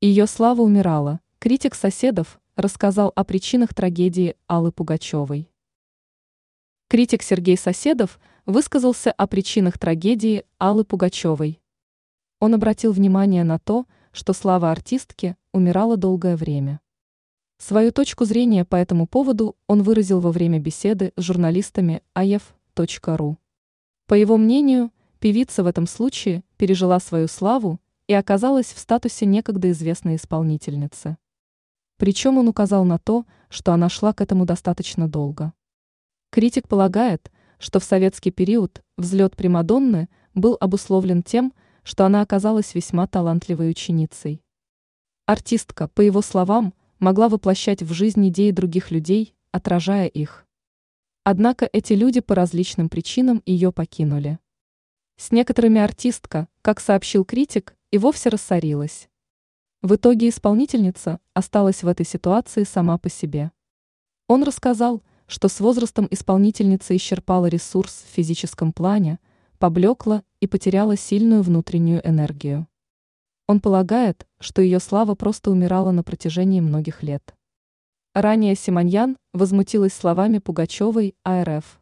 Ее слава умирала. Критик соседов рассказал о причинах трагедии Аллы Пугачевой. Критик Сергей Соседов высказался о причинах трагедии Аллы Пугачевой. Он обратил внимание на то, что слава артистки умирала долгое время. Свою точку зрения по этому поводу он выразил во время беседы с журналистами aef.ru. По его мнению, певица в этом случае пережила свою славу и оказалась в статусе некогда известной исполнительницы. Причем он указал на то, что она шла к этому достаточно долго. Критик полагает, что в советский период взлет Примадонны был обусловлен тем, что она оказалась весьма талантливой ученицей. Артистка, по его словам, могла воплощать в жизнь идеи других людей, отражая их. Однако эти люди по различным причинам ее покинули. С некоторыми артистка, как сообщил критик, и вовсе рассорилась. В итоге исполнительница осталась в этой ситуации сама по себе. Он рассказал, что с возрастом исполнительница исчерпала ресурс в физическом плане, поблекла и потеряла сильную внутреннюю энергию. Он полагает, что ее слава просто умирала на протяжении многих лет. Ранее Симоньян возмутилась словами Пугачевой АРФ.